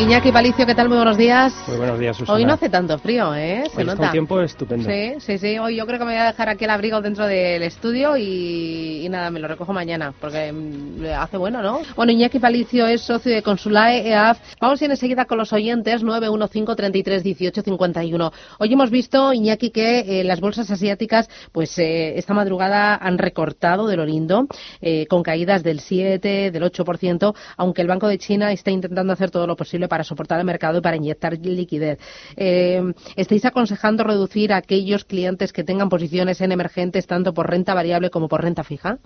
Iñaki Palicio, ¿qué tal? Muy buenos días. Muy buenos días, Susana. Hoy no hace tanto frío, ¿eh? Se Hoy nota. está un tiempo estupendo. Sí, sí, sí. Hoy yo creo que me voy a dejar aquí el abrigo dentro del estudio y, y nada, me lo recojo mañana porque mm, hace bueno, ¿no? Bueno, Iñaki Palicio es socio de Consulae EAF. Vamos a ir enseguida con los oyentes 915 33 18 51. Hoy hemos visto, Iñaki, que eh, las bolsas asiáticas, pues eh, esta madrugada han recortado de lo lindo, eh, con caídas del 7, del 8%, aunque el Banco de China está intentando hacer todo lo posible para soportar el mercado y para inyectar liquidez. Eh, ¿Estáis aconsejando reducir a aquellos clientes que tengan posiciones en emergentes tanto por renta variable como por renta fija?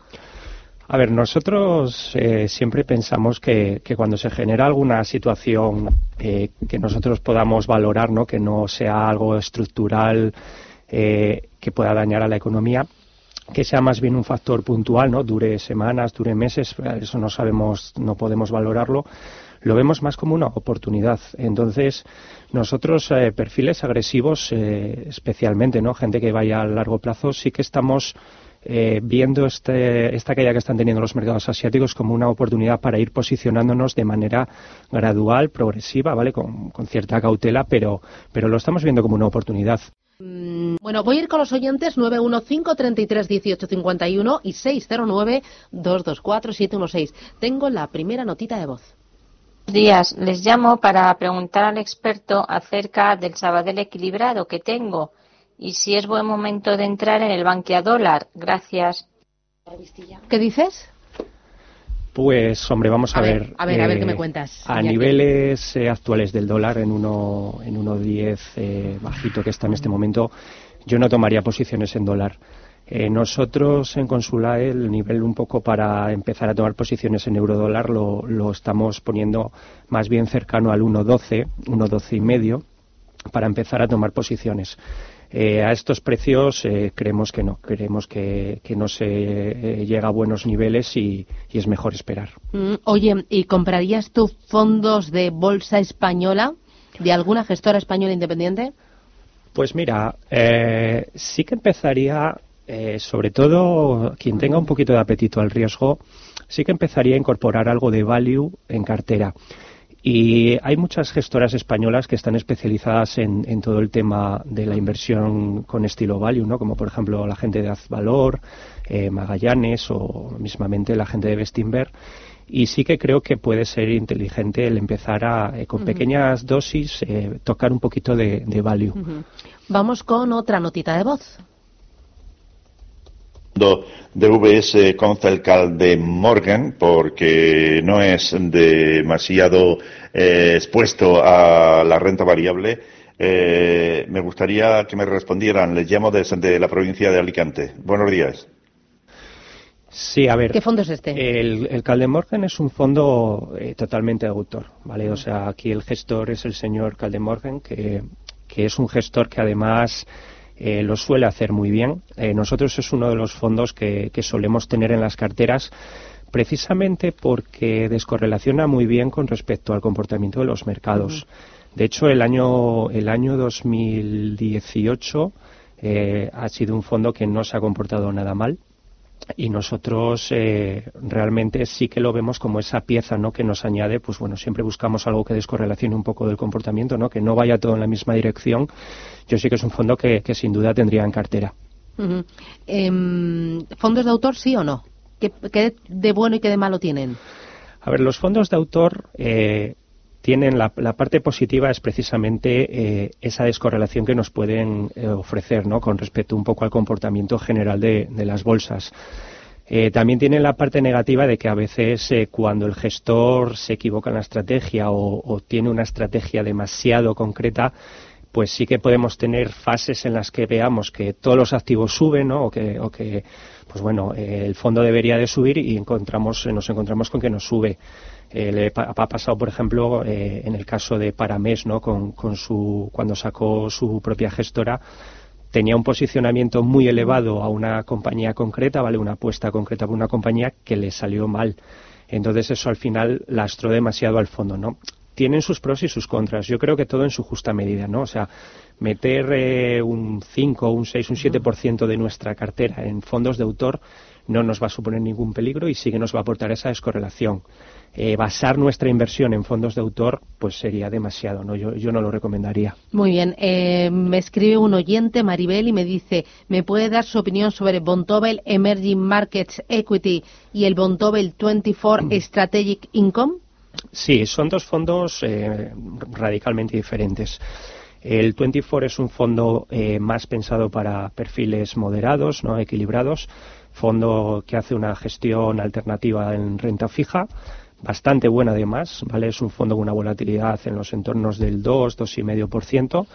A ver, nosotros eh, siempre pensamos que, cuando se genera alguna situación eh, que nosotros podamos valorar, ¿no? que no sea algo estructural eh, que pueda dañar a la economía, que sea más bien un factor puntual, ¿no? Dure semanas, dure meses, eso no sabemos, no podemos valorarlo. Lo vemos más como una oportunidad. Entonces, nosotros, eh, perfiles agresivos, eh, especialmente, ¿no? Gente que vaya a largo plazo, sí que estamos eh, viendo este, esta caída que están teniendo los mercados asiáticos como una oportunidad para ir posicionándonos de manera gradual, progresiva, ¿vale? Con, cierta cautela, pero, pero lo estamos viendo como una oportunidad. Mm, Bueno, voy a ir con los oyentes 915 33 18 51 y 609 224 716. Tengo la primera notita de voz. Buenos días, les llamo para preguntar al experto acerca del Sabadell equilibrado que tengo y si es buen momento de entrar en el Bankia Dólar. Gracias. ¿Qué dices? Pues, hombre, vamos a, A ver, ver. a ver, a ver qué me cuentas, A niveles eh, actuales del dólar, en 1.10 en 1.10 eh, bajito que está en este momento, yo no tomaría posiciones en dólar. Eh, nosotros en Consulae el nivel un poco para empezar a tomar posiciones en eurodólar lo, lo estamos poniendo más bien cercano al 1.12, 1.12 y medio para empezar a tomar posiciones. Eh, a estos precios eh, creemos que no, creemos que, que no se eh, llega a buenos niveles y, y es mejor esperar. Mm, Oye, ¿y comprarías tú fondos de bolsa española? ¿De alguna gestora española independiente? Pues mira, eh, sí que empezaría, eh, sobre todo quien tenga un poquito de apetito al riesgo, sí que empezaría a incorporar algo de value en cartera. Y hay muchas gestoras españolas que están especializadas en, en todo el tema de la inversión con estilo value, ¿no? como por ejemplo la gente de Azvalor, eh, Magallanes o mismamente la gente de Bestinver. Y sí que creo que puede ser inteligente el empezar a, eh, con pequeñas dosis, eh, tocar un poquito de, de value. Vamos con otra notita de voz. De VS Concelcal de Morgan porque no es demasiado eh, expuesto a la renta variable. Eh, me gustaría que me respondieran. Les llamo desde la provincia de Alicante. Buenos días. Sí, a ver. ¿Qué fondo es este? El, el Caldemorgen es un fondo eh, totalmente de autor, ¿vale? O sea, aquí el gestor es el señor Caldemorgen, que, que es un gestor que además eh, lo suele hacer muy bien. Eh, nosotros es uno de los fondos que, que solemos tener en las carteras precisamente porque descorrelaciona muy bien con respecto al comportamiento de los mercados. De hecho, el año, el año 2018 eh, ha sido un fondo que no se ha comportado nada mal y nosotros eh, realmente sí que lo vemos como esa pieza no que nos añade pues bueno siempre buscamos algo que descorrelacione un poco del comportamiento no que no vaya todo en la misma dirección yo sí que es un fondo que, que sin duda tendría en cartera. Em, ¿Fondos de autor sí o no? ¿Qué, qué de bueno y qué de malo tienen? A ver, los fondos de autor eh, tienen la, parte positiva es precisamente eh, esa descorrelación que nos pueden eh, ofrecer, ¿no? Con respecto un poco al comportamiento general de, las bolsas. también tienen la parte negativa de que a veces cuando el gestor se equivoca en la estrategia o, tiene una estrategia demasiado concreta, pues sí que podemos tener fases en las que veamos que todos los activos suben, ¿no? O que, o que pues bueno, el fondo debería de subir y encontramos, nos encontramos con que no sube. Eh, le ha pasado, por ejemplo, eh, en el caso de Paramés, ¿no? Con, con su, cuando sacó su propia gestora, tenía un posicionamiento muy elevado a una compañía concreta, ¿vale? Una apuesta concreta por una compañía que le salió mal. Entonces eso al final lastró demasiado al fondo, ¿no? Tienen sus pros y sus contras. Yo creo que todo en su justa medida, ¿no? O sea, meter eh, un 5, un 6, un 7% de nuestra cartera en fondos de autor no nos va a suponer ningún peligro y sí que nos va a aportar esa descorrelación. Eh, basar nuestra inversión en fondos de autor pues sería demasiado, ¿no? Yo, yo no lo recomendaría. Muy bien. Eh, me escribe un oyente, Maribel, y me dice, ¿me puede dar su opinión sobre Bontobel Emerging Markets Equity y el Bontobel 24 Strategic Income? Sí, son dos fondos eh, radicalmente diferentes. El 24 es un fondo eh, más pensado para perfiles moderados, no equilibrados, fondo que hace una gestión alternativa en renta fija, bastante buena además, ¿vale? Es un fondo con una volatilidad en los entornos del 2, 2,5%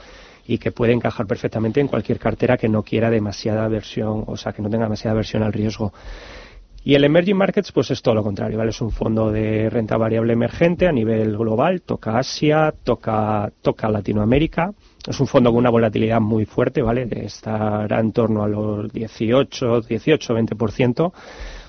y que puede encajar perfectamente en cualquier cartera que no quiera demasiada versión, o sea, que no tenga demasiada versión al riesgo. Y el Emerging Markets, pues es todo lo contrario, ¿vale? Es un fondo de renta variable emergente a nivel global, toca Asia, toca, toca Latinoamérica. Es un fondo con una volatilidad muy fuerte, ¿vale? Estará en torno a los 18, 18, 20%.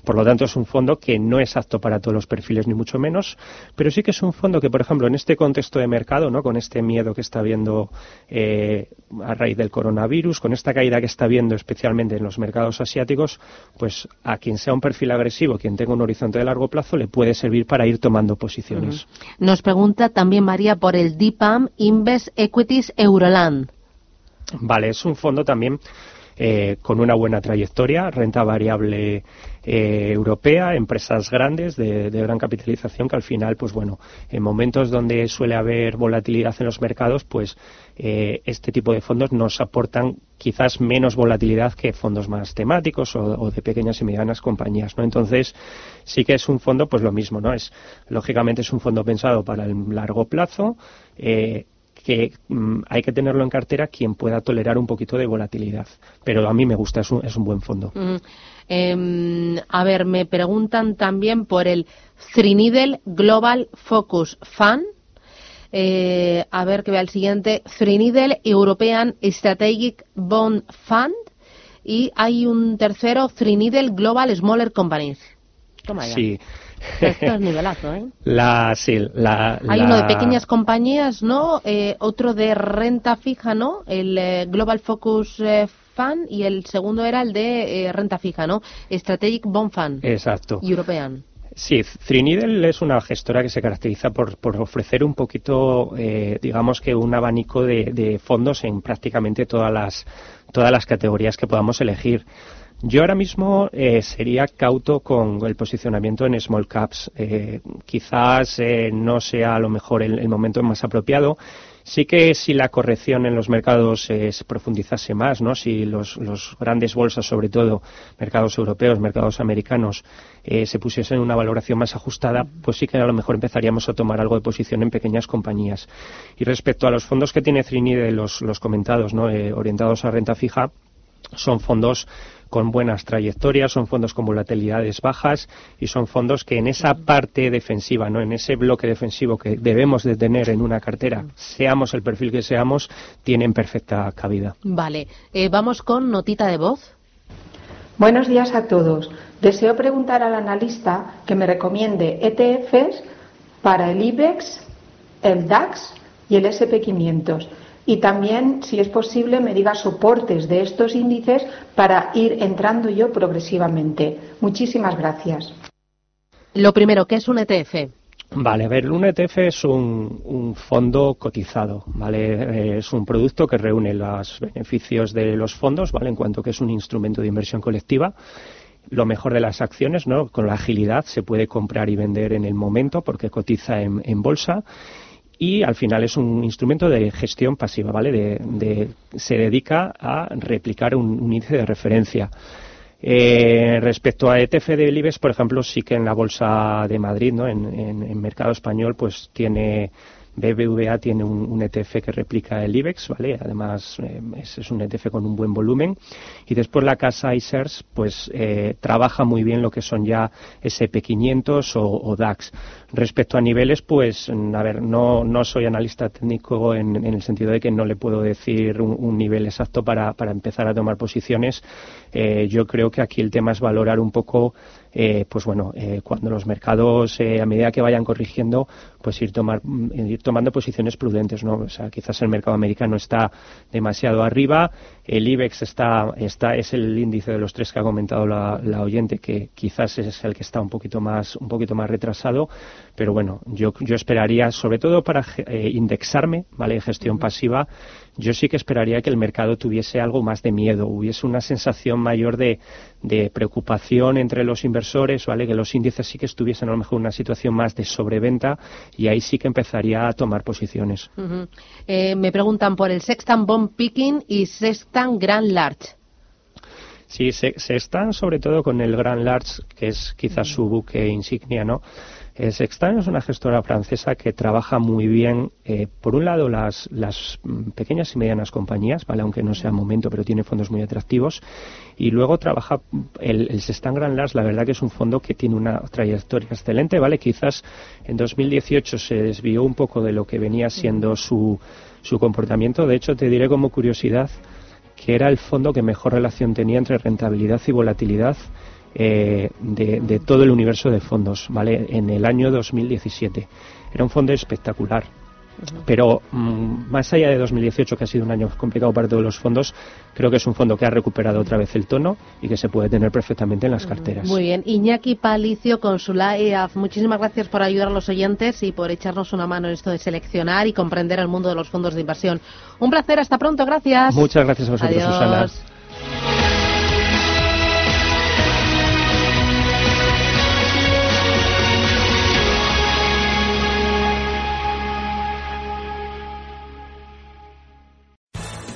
Por lo tanto, es un fondo que no es apto para todos los perfiles, ni mucho menos, pero sí que es un fondo que, por ejemplo, en este contexto de mercado, ¿no? con este miedo que está habiendo eh, a raíz del coronavirus, con esta caída que está habiendo especialmente en los mercados asiáticos, pues a quien sea un perfil agresivo, quien tenga un horizonte de largo plazo, le puede servir para ir tomando posiciones. Nos pregunta también María por el DIPAM Invest Equities Euroland. Vale, es un fondo también eh, con una buena trayectoria, renta variable eh, europea, empresas grandes de, gran capitalización que al final, pues bueno, en momentos donde suele haber volatilidad en los mercados, pues eh, este tipo de fondos nos aportan quizás menos volatilidad que fondos más temáticos o, de pequeñas y medianas compañías, ¿no? Entonces sí que es un fondo, pues lo mismo, ¿no? Es lógicamente es un fondo pensado para el largo plazo. Eh, que mm, hay que tenerlo en cartera quien pueda tolerar un poquito de volatilidad. Pero a mí me gusta, es un, es un buen fondo. Em, a ver, me preguntan también por el Thrinidel Global Focus Fund. Eh, a ver que vea el siguiente. Thrinidel European Strategic Bond Fund. Y hay un tercero, Thrinidel Global Smaller Companies. Toma ya. Sí. Esto es nivelazo, ¿eh? La, sí, la, Hay uno de pequeñas compañías, ¿no? Eh, otro de renta fija, ¿no? El eh, Global Focus eh, Fund y el segundo era el de renta fija, ¿no? Strategic Bond Fund. Exacto. European. Sí, Trinidel es una gestora que se caracteriza por, por ofrecer un poquito, digamos que un abanico de, de, fondos en prácticamente todas las, todas las categorías que podamos elegir. Yo ahora mismo eh, sería cauto con el posicionamiento en small caps. Eh, quizás eh, no sea a lo mejor el, momento más apropiado. Sí que si la corrección en los mercados se profundizase más, ¿no? si los, grandes bolsas, sobre todo mercados europeos, mercados americanos, se pusiesen una valoración más ajustada, pues sí que a lo mejor empezaríamos a tomar algo de posición en pequeñas compañías. Y respecto a los fondos que tiene Trinidad, los, los comentados, ¿no? orientados a renta fija, son fondos con buenas trayectorias, son fondos con volatilidades bajas y son fondos que en esa parte defensiva, no en ese bloque defensivo que debemos de tener en una cartera, seamos el perfil que seamos, tienen perfecta cabida. Vale, eh, vamos con notita de voz. Buenos días a todos. Deseo preguntar al analista que me recomiende ETFs para el IBEX, el DAX y el SP500 y también, si es posible, me diga soportes de estos índices para ir entrando yo progresivamente. Muchísimas gracias. Lo primero, ¿qué es un ETF? Vale, a ver, un ETF es un, fondo cotizado, ¿vale? Eh, es un producto que reúne los beneficios de los fondos, ¿vale? En cuanto que es un instrumento de inversión colectiva lo mejor de las acciones, ¿no? Con la agilidad se puede comprar y vender en el momento porque cotiza en, bolsa y al final es un instrumento de gestión pasiva, ¿vale? De, se dedica a replicar un, índice de referencia. Eh, respecto a ETF de IBEX, por ejemplo, sí que en la bolsa de Madrid, ¿no? En, en mercado español, pues tiene BBVA tiene un, ETF que replica el IBEX, ¿vale? Además, eh, es, un ETF con un buen volumen. Y después la casa ISERS, pues, eh, trabaja muy bien lo que son ya SP500 o, DAX. Respecto a niveles, pues, a ver, no, no soy analista técnico en, el sentido de que no le puedo decir un, nivel exacto para, para, empezar a tomar posiciones. Eh, yo creo que aquí el tema es valorar un poco eh, pues bueno, eh, cuando los mercados, eh, a medida que vayan corrigiendo, pues ir, tomar, mm, ir tomando posiciones prudentes, ¿no? O sea, quizás el mercado americano está demasiado arriba, el IBEX está, está, es el índice de los tres que ha comentado la, la oyente, que quizás es el que está un poquito más, un poquito más retrasado, pero bueno, yo, yo esperaría, sobre todo para indexarme, ¿vale? Gestión pasiva, yo sí que esperaría que el mercado tuviese algo más de miedo, hubiese una sensación mayor de, preocupación entre los inversores, ¿vale? Que los índices sí que estuviesen a lo mejor en una situación más de sobreventa y ahí sí que empezaría a tomar posiciones. Eh, me preguntan por el Sextan Bomb Picking y Sextan Grand Large. Sí, se, están sobre todo con el Grand Large, que es quizás su buque insignia, ¿no? Eh, Sextan es una gestora francesa que trabaja muy bien, eh, por un lado, las, mm, pequeñas y medianas compañías, ¿vale? aunque no sea momento, pero tiene fondos muy atractivos. Y luego trabaja el, el Sextan Grand Large, la verdad que es un fondo que tiene una trayectoria excelente, ¿vale? Quizás en 2018 se desvió un poco de lo que venía siendo su, su comportamiento. De hecho, te diré como curiosidad que era el fondo que mejor relación tenía entre rentabilidad y volatilidad eh, de, todo el universo de fondos, ¿vale? En el año 2017. Era un fondo espectacular. Pero mm, más allá de 2018, que ha sido un año complicado para todos los fondos, creo que es un fondo que ha recuperado otra vez el tono y que se puede tener perfectamente en las carteras. Muy bien. Iñaki Palicio, Consula EAF, muchísimas gracias por ayudar a los oyentes y por echarnos una mano en esto de seleccionar y comprender el mundo de los fondos de inversión. Un placer, hasta pronto, gracias. Muchas gracias a vosotros, Susana.